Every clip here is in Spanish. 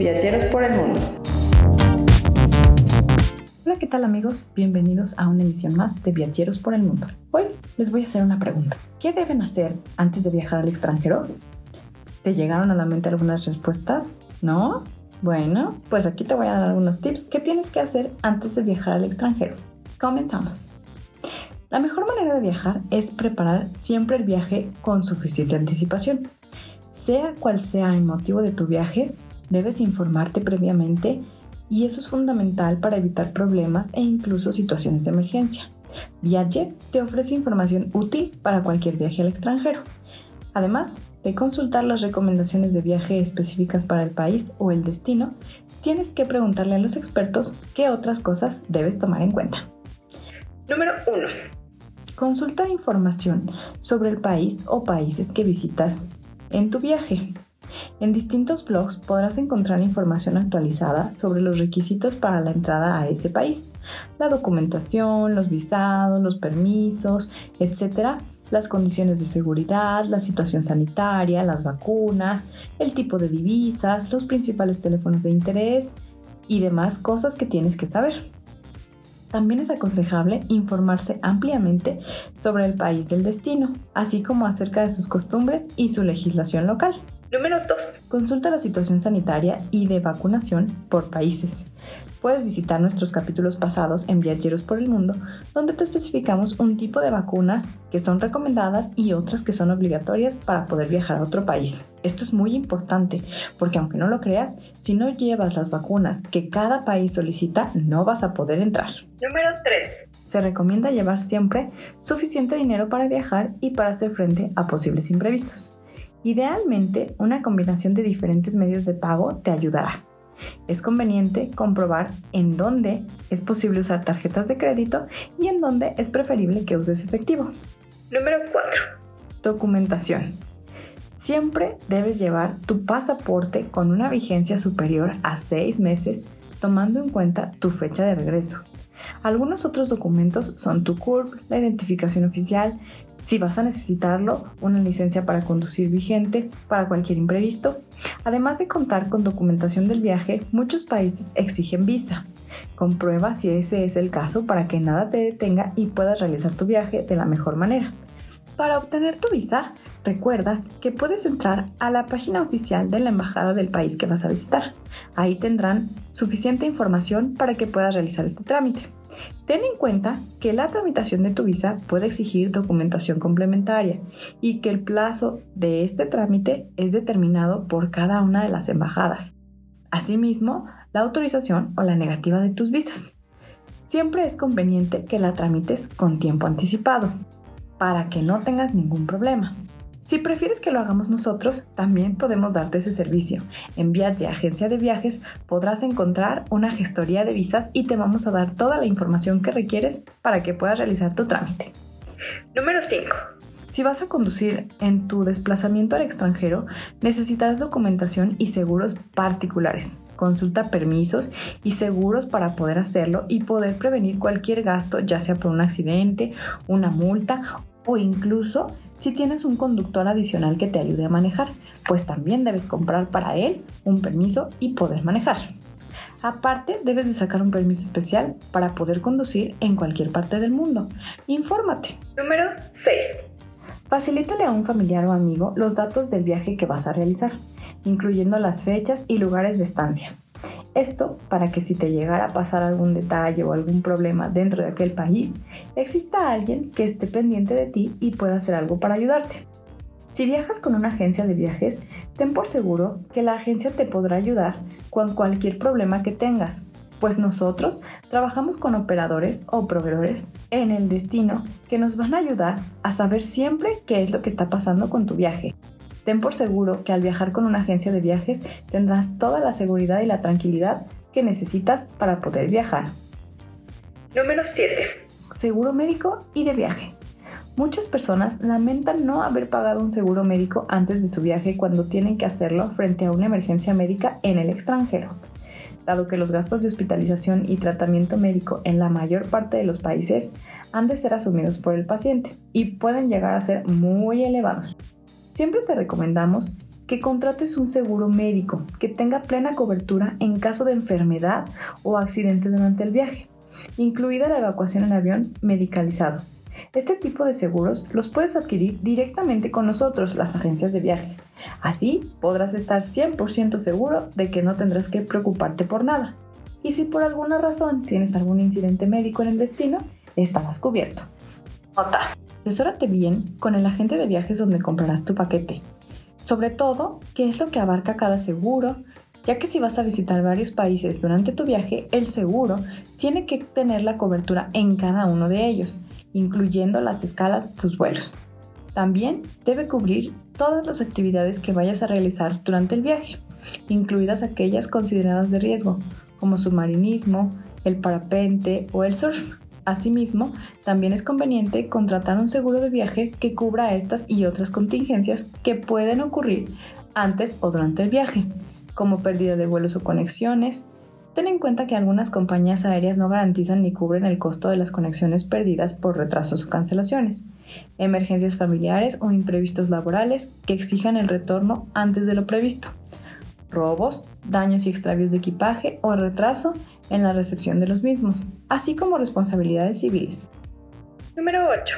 Viajeros por el mundo. Hola, ¿qué tal amigos? Bienvenidos a una emisión más de Viajeros por el mundo. Hoy les voy a hacer una pregunta. ¿Qué deben hacer antes de viajar al extranjero? ¿Te llegaron a la mente algunas respuestas? ¿No? Bueno, pues aquí te voy a dar algunos tips que tienes que hacer antes de viajar al extranjero. Comenzamos. La mejor manera de viajar es preparar siempre el viaje con suficiente anticipación. Sea cual sea el motivo de tu viaje, debes informarte previamente y eso es fundamental para evitar problemas e incluso situaciones de emergencia. Viaje te ofrece información útil para cualquier viaje al extranjero. Además de consultar las recomendaciones de viaje específicas para el país o el destino, tienes que preguntarle a los expertos qué otras cosas debes tomar en cuenta. Número 1. Consulta información sobre el país o países que visitas en tu viaje. En distintos blogs podrás encontrar información actualizada sobre los requisitos para la entrada a ese país, la documentación, los visados, los permisos, etc., las condiciones de seguridad, la situación sanitaria, las vacunas, el tipo de divisas, los principales teléfonos de interés y demás cosas que tienes que saber. También es aconsejable informarse ampliamente sobre el país del destino, así como acerca de sus costumbres y su legislación local. Número 2. Consulta la situación sanitaria y de vacunación por países. Puedes visitar nuestros capítulos pasados en Viajeros por el Mundo, donde te especificamos un tipo de vacunas que son recomendadas y otras que son obligatorias para poder viajar a otro país. Esto es muy importante porque aunque no lo creas, si no llevas las vacunas que cada país solicita, no vas a poder entrar. Número 3. Se recomienda llevar siempre suficiente dinero para viajar y para hacer frente a posibles imprevistos. Idealmente, una combinación de diferentes medios de pago te ayudará. Es conveniente comprobar en dónde es posible usar tarjetas de crédito y en dónde es preferible que uses efectivo. Número 4. Documentación. Siempre debes llevar tu pasaporte con una vigencia superior a 6 meses, tomando en cuenta tu fecha de regreso. Algunos otros documentos son tu CURP, la identificación oficial, si vas a necesitarlo, una licencia para conducir vigente para cualquier imprevisto. Además de contar con documentación del viaje, muchos países exigen visa. Comprueba si ese es el caso para que nada te detenga y puedas realizar tu viaje de la mejor manera. Para obtener tu visa, recuerda que puedes entrar a la página oficial de la embajada del país que vas a visitar. Ahí tendrán suficiente información para que puedas realizar este trámite. Ten en cuenta que la tramitación de tu visa puede exigir documentación complementaria y que el plazo de este trámite es determinado por cada una de las embajadas. Asimismo, la autorización o la negativa de tus visas. Siempre es conveniente que la tramites con tiempo anticipado para que no tengas ningún problema. Si prefieres que lo hagamos nosotros, también podemos darte ese servicio. En Viaje Agencia de Viajes podrás encontrar una gestoría de visas y te vamos a dar toda la información que requieres para que puedas realizar tu trámite. Número 5. Si vas a conducir en tu desplazamiento al extranjero, necesitas documentación y seguros particulares. Consulta permisos y seguros para poder hacerlo y poder prevenir cualquier gasto, ya sea por un accidente, una multa o incluso si tienes un conductor adicional que te ayude a manejar, pues también debes comprar para él un permiso y poder manejar. Aparte, debes de sacar un permiso especial para poder conducir en cualquier parte del mundo. Infórmate. Número 6. Facilítale a un familiar o amigo los datos del viaje que vas a realizar, incluyendo las fechas y lugares de estancia. Esto para que si te llegara a pasar algún detalle o algún problema dentro de aquel país, exista alguien que esté pendiente de ti y pueda hacer algo para ayudarte. Si viajas con una agencia de viajes, ten por seguro que la agencia te podrá ayudar con cualquier problema que tengas, pues nosotros trabajamos con operadores o proveedores en el destino que nos van a ayudar a saber siempre qué es lo que está pasando con tu viaje Ten por seguro que al viajar con una agencia de viajes tendrás toda la seguridad y la tranquilidad que necesitas para poder viajar. Número 7. Seguro médico y de viaje. Muchas personas lamentan no haber pagado un seguro médico antes de su viaje cuando tienen que hacerlo frente a una emergencia médica en el extranjero. Dado que los gastos de hospitalización y tratamiento médico en la mayor parte de los países han de ser asumidos por el paciente y pueden llegar a ser muy elevados. Siempre te recomendamos que contrates un seguro médico que tenga plena cobertura en caso de enfermedad o accidente durante el viaje, incluida la evacuación en avión medicalizado. Este tipo de seguros los puedes adquirir directamente con nosotros, las agencias de viajes. Así podrás estar 100% seguro de que no tendrás que preocuparte por nada. Y si por alguna razón tienes algún incidente médico en el destino, estarás cubierto. Nota. Asesórate bien con el agente de viajes donde comprarás tu paquete. Sobre todo, qué es lo que abarca cada seguro, ya que si vas a visitar varios países durante tu viaje, el seguro tiene que tener la cobertura en cada uno de ellos, incluyendo las escalas de tus vuelos. También debe cubrir todas las actividades que vayas a realizar durante el viaje, incluidas aquellas consideradas de riesgo, como submarinismo, el parapente o el surf. Asimismo, también es conveniente contratar un seguro de viaje que cubra estas y otras contingencias que pueden ocurrir antes o durante el viaje, como pérdida de vuelos o conexiones. Ten en cuenta que algunas compañías aéreas no garantizan ni cubren el costo de las conexiones perdidas por retrasos o cancelaciones, emergencias familiares o imprevistos laborales que exijan el retorno antes de lo previsto, robos, daños y extravíos de equipaje o retraso en la recepción de los mismos, así como responsabilidades civiles. Número 8.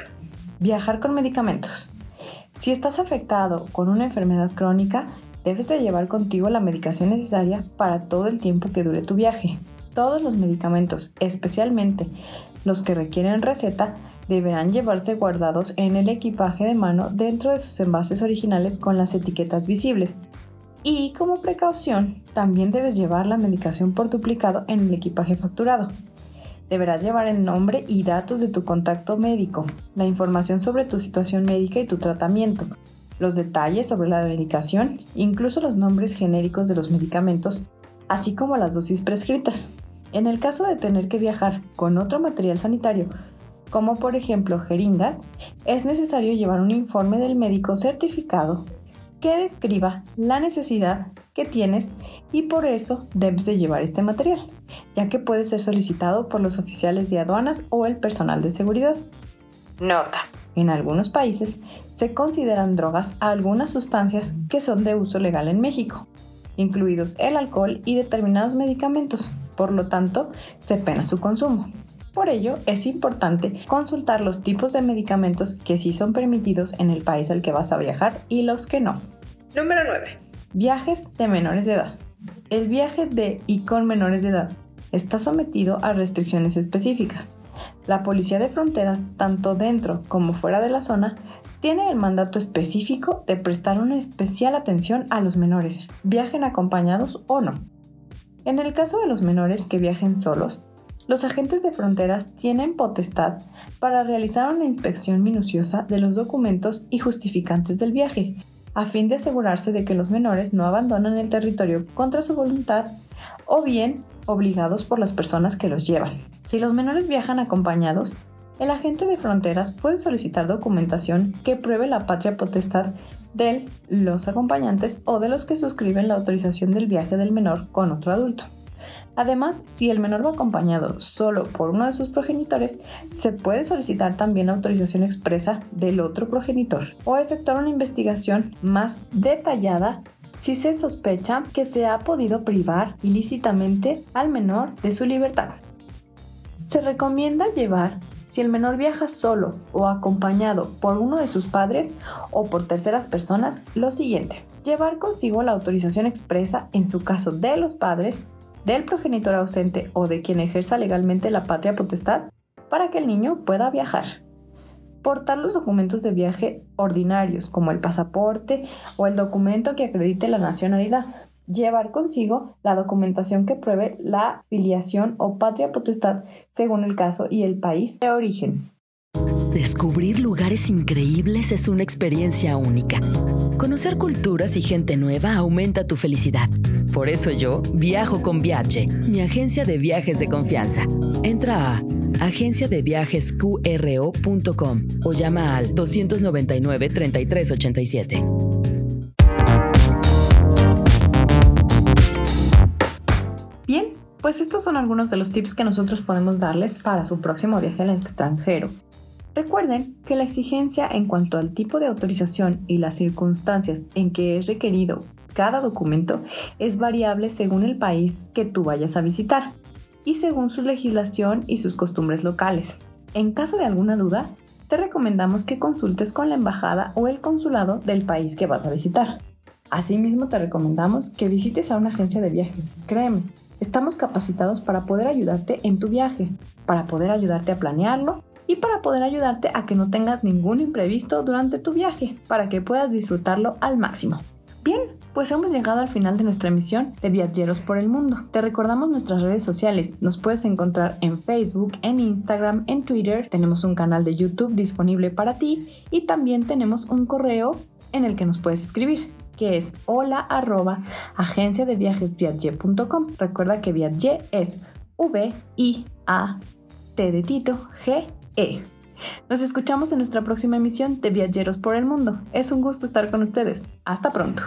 Viajar con medicamentos. Si estás afectado con una enfermedad crónica, debes de llevar contigo la medicación necesaria para todo el tiempo que dure tu viaje. Todos los medicamentos, especialmente los que requieren receta, deberán llevarse guardados en el equipaje de mano dentro de sus envases originales con las etiquetas visibles, y como precaución, también debes llevar la medicación por duplicado en el equipaje facturado. Deberás llevar el nombre y datos de tu contacto médico, la información sobre tu situación médica y tu tratamiento, los detalles sobre la medicación, incluso los nombres genéricos de los medicamentos, así como las dosis prescritas. En el caso de tener que viajar con otro material sanitario, como por ejemplo jeringas, es necesario llevar un informe del médico certificado que describa la necesidad que tienes y por eso debes de llevar este material, ya que puede ser solicitado por los oficiales de aduanas o el personal de seguridad. Nota. En algunos países se consideran drogas algunas sustancias que son de uso legal en México, incluidos el alcohol y determinados medicamentos, por lo tanto se pena su consumo. Por ello, es importante consultar los tipos de medicamentos que sí son permitidos en el país al que vas a viajar y los que no. Número 9. Viajes de menores de edad. El viaje de y con menores de edad está sometido a restricciones específicas. La Policía de Fronteras, tanto dentro como fuera de la zona, tiene el mandato específico de prestar una especial atención a los menores, viajen acompañados o no. En el caso de los menores que viajen solos, los agentes de fronteras tienen potestad para realizar una inspección minuciosa de los documentos y justificantes del viaje, a fin de asegurarse de que los menores no abandonan el territorio contra su voluntad o bien obligados por las personas que los llevan. Si los menores viajan acompañados, el agente de fronteras puede solicitar documentación que pruebe la patria potestad de los acompañantes o de los que suscriben la autorización del viaje del menor con otro adulto. Además, si el menor va acompañado solo por uno de sus progenitores, se puede solicitar también la autorización expresa del otro progenitor o efectuar una investigación más detallada si se sospecha que se ha podido privar ilícitamente al menor de su libertad. Se recomienda llevar si el menor viaja solo o acompañado por uno de sus padres o por terceras personas, lo siguiente. Llevar consigo la autorización expresa en su caso de los padres del progenitor ausente o de quien ejerza legalmente la patria potestad para que el niño pueda viajar. Portar los documentos de viaje ordinarios, como el pasaporte o el documento que acredite la nacionalidad. Llevar consigo la documentación que pruebe la filiación o patria potestad según el caso y el país de origen. Descubrir lugares increíbles es una experiencia única. Conocer culturas y gente nueva aumenta tu felicidad. Por eso yo viajo con Viaje, mi agencia de viajes de confianza. Entra a agenciadeviajesqro.com o llama al 299 3387. Bien, pues estos son algunos de los tips que nosotros podemos darles para su próximo viaje al extranjero. Recuerden que la exigencia en cuanto al tipo de autorización y las circunstancias en que es requerido cada documento es variable según el país que tú vayas a visitar y según su legislación y sus costumbres locales. En caso de alguna duda, te recomendamos que consultes con la embajada o el consulado del país que vas a visitar. Asimismo, te recomendamos que visites a una agencia de viajes. Créeme, estamos capacitados para poder ayudarte en tu viaje, para poder ayudarte a planearlo y para poder ayudarte a que no tengas ningún imprevisto durante tu viaje, para que puedas disfrutarlo al máximo. Bien, pues hemos llegado al final de nuestra emisión de Viajeros por el Mundo. Te recordamos nuestras redes sociales. Nos puedes encontrar en Facebook, en Instagram, en Twitter. Tenemos un canal de YouTube disponible para ti y también tenemos un correo en el que nos puedes escribir que es hola arroba agencia Recuerda que Viaje es V I A T de Tito G E. Nos escuchamos en nuestra próxima emisión de Viajeros por el Mundo. Es un gusto estar con ustedes. Hasta pronto.